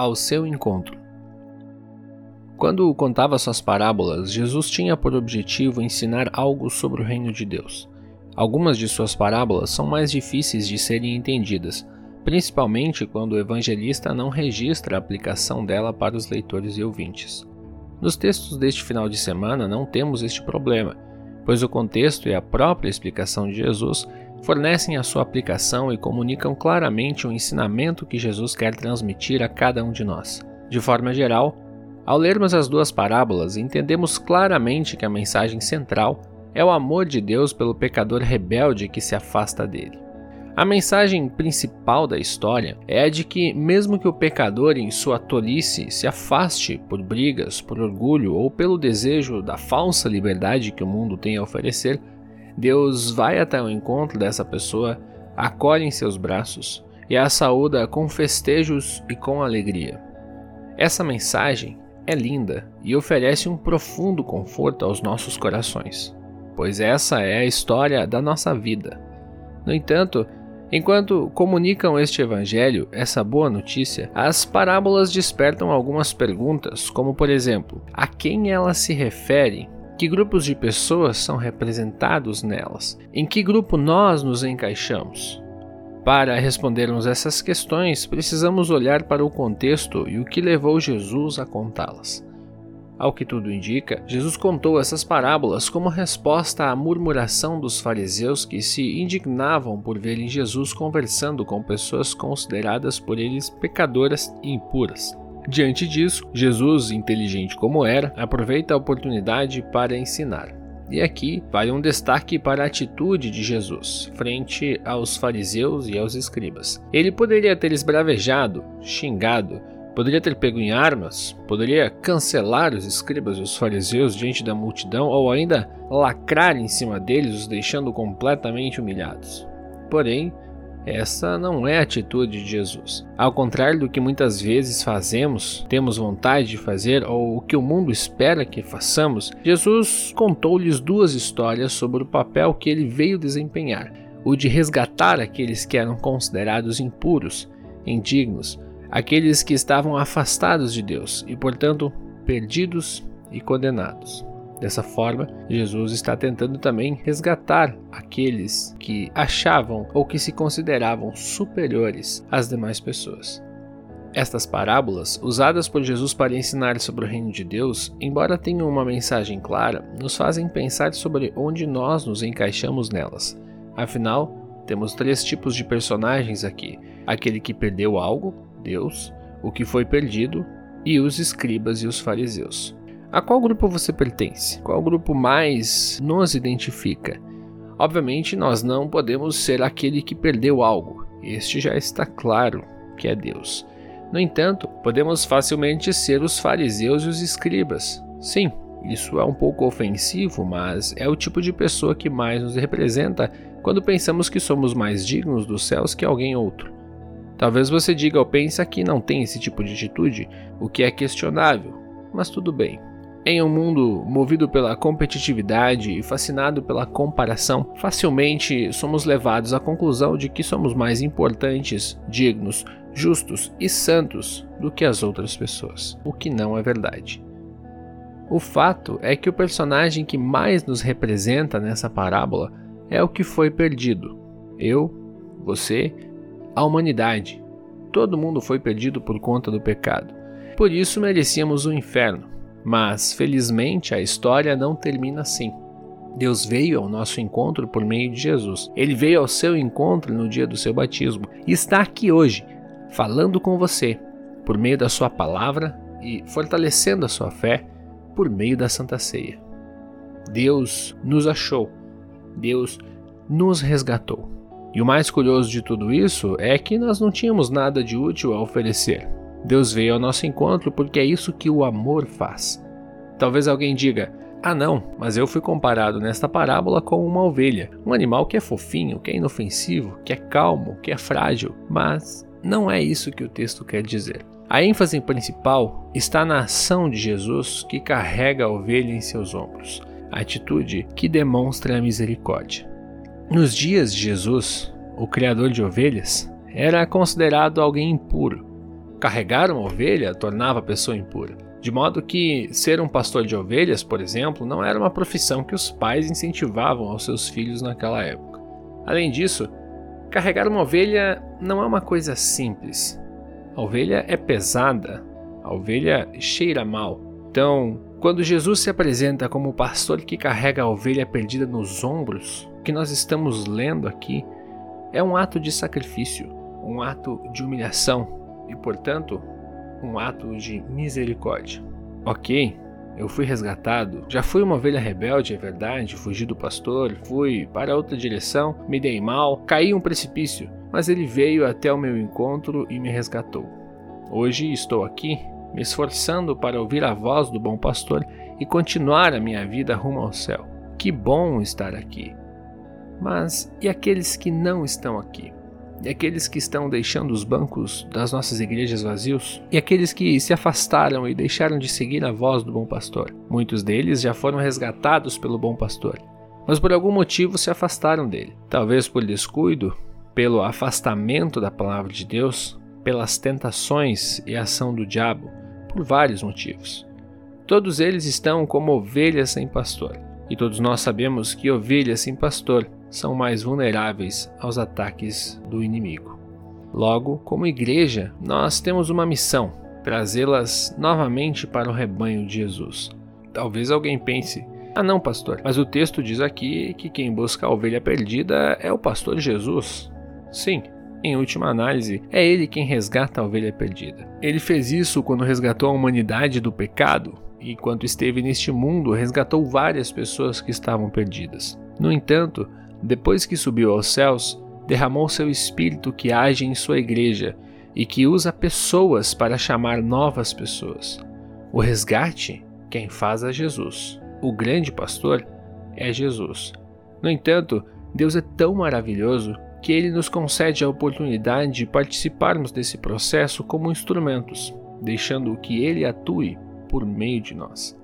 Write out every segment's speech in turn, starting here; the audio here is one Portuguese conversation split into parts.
ao seu encontro. Quando contava suas parábolas, Jesus tinha por objetivo ensinar algo sobre o reino de Deus. Algumas de suas parábolas são mais difíceis de serem entendidas, principalmente quando o evangelista não registra a aplicação dela para os leitores e ouvintes. Nos textos deste final de semana não temos este problema, pois o contexto e a própria explicação de Jesus fornecem a sua aplicação e comunicam claramente o ensinamento que Jesus quer transmitir a cada um de nós. De forma geral, ao lermos as duas parábolas, entendemos claramente que a mensagem central é o amor de Deus pelo pecador rebelde que se afasta dele. A mensagem principal da história é a de que, mesmo que o pecador, em sua tolice, se afaste por brigas, por orgulho ou pelo desejo da falsa liberdade que o mundo tem a oferecer, Deus vai até o encontro dessa pessoa, acolhe em seus braços e a saúda com festejos e com alegria. Essa mensagem é linda e oferece um profundo conforto aos nossos corações, pois essa é a história da nossa vida. No entanto, enquanto comunicam este evangelho, essa boa notícia, as parábolas despertam algumas perguntas, como por exemplo, a quem elas se referem que grupos de pessoas são representados nelas? Em que grupo nós nos encaixamos? Para respondermos essas questões, precisamos olhar para o contexto e o que levou Jesus a contá-las. Ao que tudo indica, Jesus contou essas parábolas como resposta à murmuração dos fariseus que se indignavam por verem Jesus conversando com pessoas consideradas por eles pecadoras e impuras. Diante disso, Jesus, inteligente como era, aproveita a oportunidade para ensinar. E aqui vai um destaque para a atitude de Jesus frente aos fariseus e aos escribas. Ele poderia ter esbravejado, xingado, poderia ter pego em armas, poderia cancelar os escribas e os fariseus diante da multidão ou ainda lacrar em cima deles, os deixando completamente humilhados. Porém, essa não é a atitude de Jesus. Ao contrário do que muitas vezes fazemos, temos vontade de fazer ou o que o mundo espera que façamos, Jesus contou-lhes duas histórias sobre o papel que ele veio desempenhar: o de resgatar aqueles que eram considerados impuros, indignos, aqueles que estavam afastados de Deus e, portanto, perdidos e condenados. Dessa forma, Jesus está tentando também resgatar aqueles que achavam ou que se consideravam superiores às demais pessoas. Estas parábolas, usadas por Jesus para ensinar sobre o reino de Deus, embora tenham uma mensagem clara, nos fazem pensar sobre onde nós nos encaixamos nelas. Afinal, temos três tipos de personagens aqui: aquele que perdeu algo, Deus, o que foi perdido, e os escribas e os fariseus. A qual grupo você pertence? Qual grupo mais nos identifica? Obviamente, nós não podemos ser aquele que perdeu algo. Este já está claro que é Deus. No entanto, podemos facilmente ser os fariseus e os escribas. Sim, isso é um pouco ofensivo, mas é o tipo de pessoa que mais nos representa quando pensamos que somos mais dignos dos céus que alguém outro. Talvez você diga ou pense que não tem esse tipo de atitude, o que é questionável, mas tudo bem. Em um mundo movido pela competitividade e fascinado pela comparação, facilmente somos levados à conclusão de que somos mais importantes, dignos, justos e santos do que as outras pessoas, o que não é verdade. O fato é que o personagem que mais nos representa nessa parábola é o que foi perdido. Eu, você, a humanidade. Todo mundo foi perdido por conta do pecado. Por isso merecíamos o inferno mas, felizmente, a história não termina assim. Deus veio ao nosso encontro por meio de Jesus. Ele veio ao seu encontro no dia do seu batismo e está aqui hoje, falando com você, por meio da sua palavra e fortalecendo a sua fé por meio da Santa Ceia. Deus nos achou. Deus nos resgatou. E o mais curioso de tudo isso é que nós não tínhamos nada de útil a oferecer. Deus veio ao nosso encontro porque é isso que o amor faz. Talvez alguém diga: Ah, não, mas eu fui comparado nesta parábola com uma ovelha, um animal que é fofinho, que é inofensivo, que é calmo, que é frágil. Mas não é isso que o texto quer dizer. A ênfase principal está na ação de Jesus que carrega a ovelha em seus ombros, a atitude que demonstra a misericórdia. Nos dias de Jesus, o criador de ovelhas era considerado alguém impuro, Carregar uma ovelha tornava a pessoa impura. De modo que ser um pastor de ovelhas, por exemplo, não era uma profissão que os pais incentivavam aos seus filhos naquela época. Além disso, carregar uma ovelha não é uma coisa simples. A ovelha é pesada, a ovelha cheira mal. Então, quando Jesus se apresenta como o pastor que carrega a ovelha perdida nos ombros, o que nós estamos lendo aqui é um ato de sacrifício, um ato de humilhação e, portanto, um ato de misericórdia. Ok, eu fui resgatado, já fui uma ovelha rebelde, é verdade, fugi do pastor, fui para outra direção, me dei mal, caí um precipício, mas ele veio até o meu encontro e me resgatou. Hoje estou aqui, me esforçando para ouvir a voz do bom pastor e continuar a minha vida rumo ao céu. Que bom estar aqui! Mas e aqueles que não estão aqui? Aqueles que estão deixando os bancos das nossas igrejas vazios? E aqueles que se afastaram e deixaram de seguir a voz do bom pastor? Muitos deles já foram resgatados pelo bom pastor, mas por algum motivo se afastaram dele. Talvez por descuido, pelo afastamento da palavra de Deus, pelas tentações e ação do diabo, por vários motivos. Todos eles estão como ovelhas sem pastor, e todos nós sabemos que ovelhas sem pastor são mais vulneráveis aos ataques do inimigo. Logo, como igreja, nós temos uma missão: trazê-las novamente para o rebanho de Jesus. Talvez alguém pense: ah, não, pastor, mas o texto diz aqui que quem busca a ovelha perdida é o pastor Jesus. Sim, em última análise, é ele quem resgata a ovelha perdida. Ele fez isso quando resgatou a humanidade do pecado e, enquanto esteve neste mundo, resgatou várias pessoas que estavam perdidas. No entanto, depois que subiu aos céus, derramou seu Espírito que age em sua igreja e que usa pessoas para chamar novas pessoas. O resgate, quem faz é Jesus. O grande pastor é Jesus. No entanto, Deus é tão maravilhoso que ele nos concede a oportunidade de participarmos desse processo como instrumentos, deixando que ele atue por meio de nós.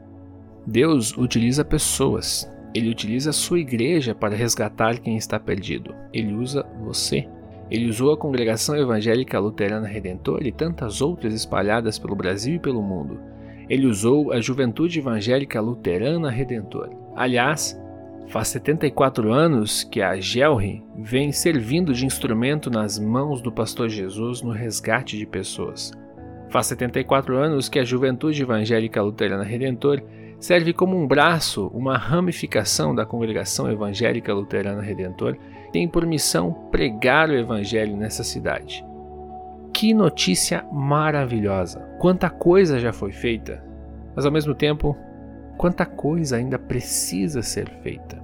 Deus utiliza pessoas, ele utiliza a sua igreja para resgatar quem está perdido. Ele usa você. Ele usou a Congregação Evangélica Luterana Redentor e tantas outras espalhadas pelo Brasil e pelo mundo. Ele usou a Juventude Evangélica Luterana Redentor. Aliás, faz 74 anos que a GELRI vem servindo de instrumento nas mãos do pastor Jesus no resgate de pessoas. Faz 74 anos que a Juventude Evangélica Luterana Redentor serve como um braço, uma ramificação da Congregação Evangélica Luterana Redentor, tem por missão pregar o Evangelho nessa cidade. Que notícia maravilhosa! Quanta coisa já foi feita, mas ao mesmo tempo, quanta coisa ainda precisa ser feita.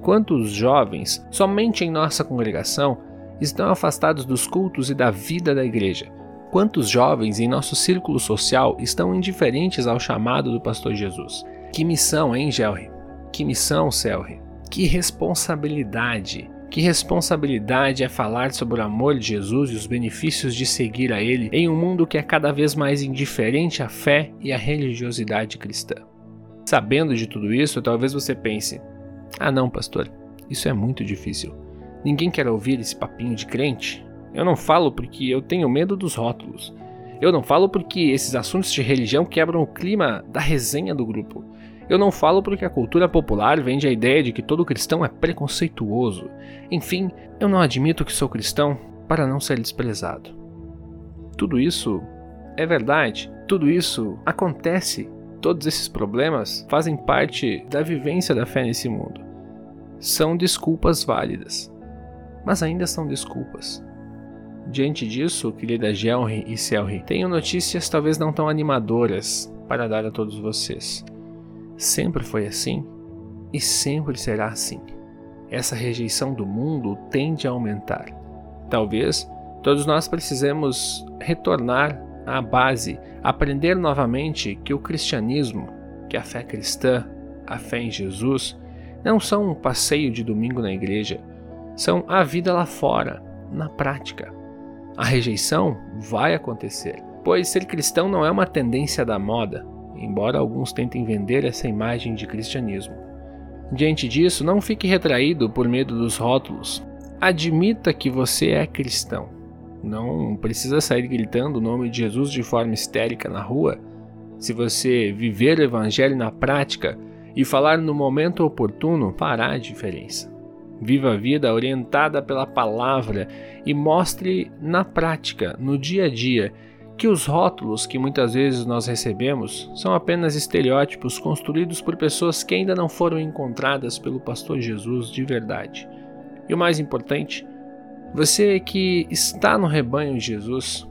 Quantos jovens, somente em nossa congregação, estão afastados dos cultos e da vida da igreja, Quantos jovens em nosso círculo social estão indiferentes ao chamado do pastor Jesus? Que missão, hein, Gelri? Que missão, Selri? Que responsabilidade! Que responsabilidade é falar sobre o amor de Jesus e os benefícios de seguir a Ele em um mundo que é cada vez mais indiferente à fé e à religiosidade cristã. Sabendo de tudo isso, talvez você pense: ah, não, pastor, isso é muito difícil. Ninguém quer ouvir esse papinho de crente. Eu não falo porque eu tenho medo dos rótulos. Eu não falo porque esses assuntos de religião quebram o clima da resenha do grupo. Eu não falo porque a cultura popular vende a ideia de que todo cristão é preconceituoso. Enfim, eu não admito que sou cristão para não ser desprezado. Tudo isso é verdade. Tudo isso acontece. Todos esses problemas fazem parte da vivência da fé nesse mundo. São desculpas válidas, mas ainda são desculpas. Diante disso, querida Gelri e Selri, tenho notícias talvez não tão animadoras para dar a todos vocês. Sempre foi assim e sempre será assim. Essa rejeição do mundo tende a aumentar. Talvez todos nós precisemos retornar à base, aprender novamente que o cristianismo, que a fé cristã, a fé em Jesus, não são um passeio de domingo na igreja, são a vida lá fora, na prática. A rejeição vai acontecer, pois ser cristão não é uma tendência da moda, embora alguns tentem vender essa imagem de cristianismo. Diante disso, não fique retraído por medo dos rótulos. Admita que você é cristão. Não precisa sair gritando o nome de Jesus de forma histérica na rua. Se você viver o Evangelho na prática e falar no momento oportuno, fará a diferença. Viva a vida orientada pela palavra e mostre na prática, no dia a dia, que os rótulos que muitas vezes nós recebemos são apenas estereótipos construídos por pessoas que ainda não foram encontradas pelo pastor Jesus de verdade. E o mais importante, você que está no rebanho de Jesus,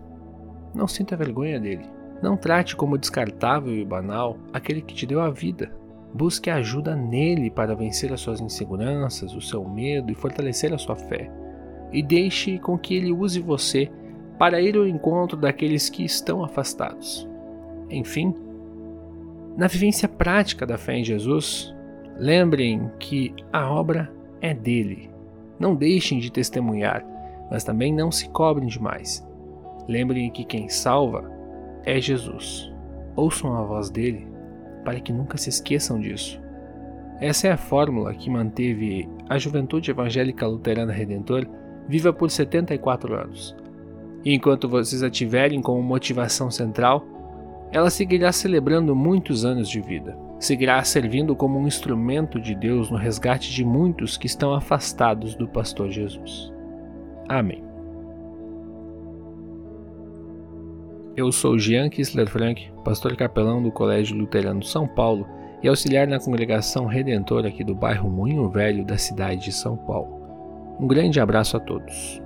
não sinta vergonha dele. Não trate como descartável e banal aquele que te deu a vida. Busque ajuda nele para vencer as suas inseguranças, o seu medo e fortalecer a sua fé. E deixe com que ele use você para ir ao encontro daqueles que estão afastados. Enfim, na vivência prática da fé em Jesus, lembrem que a obra é dele. Não deixem de testemunhar, mas também não se cobrem demais. Lembrem que quem salva é Jesus. Ouçam a voz dele para que nunca se esqueçam disso. Essa é a fórmula que manteve a Juventude Evangélica Luterana Redentor viva por 74 anos. E enquanto vocês a tiverem como motivação central, ela seguirá celebrando muitos anos de vida. Seguirá servindo como um instrumento de Deus no resgate de muitos que estão afastados do pastor Jesus. Amém. Eu sou Jean Kissler Frank, pastor capelão do Colégio Luterano São Paulo e auxiliar na congregação redentora aqui do bairro Moinho Velho da cidade de São Paulo. Um grande abraço a todos.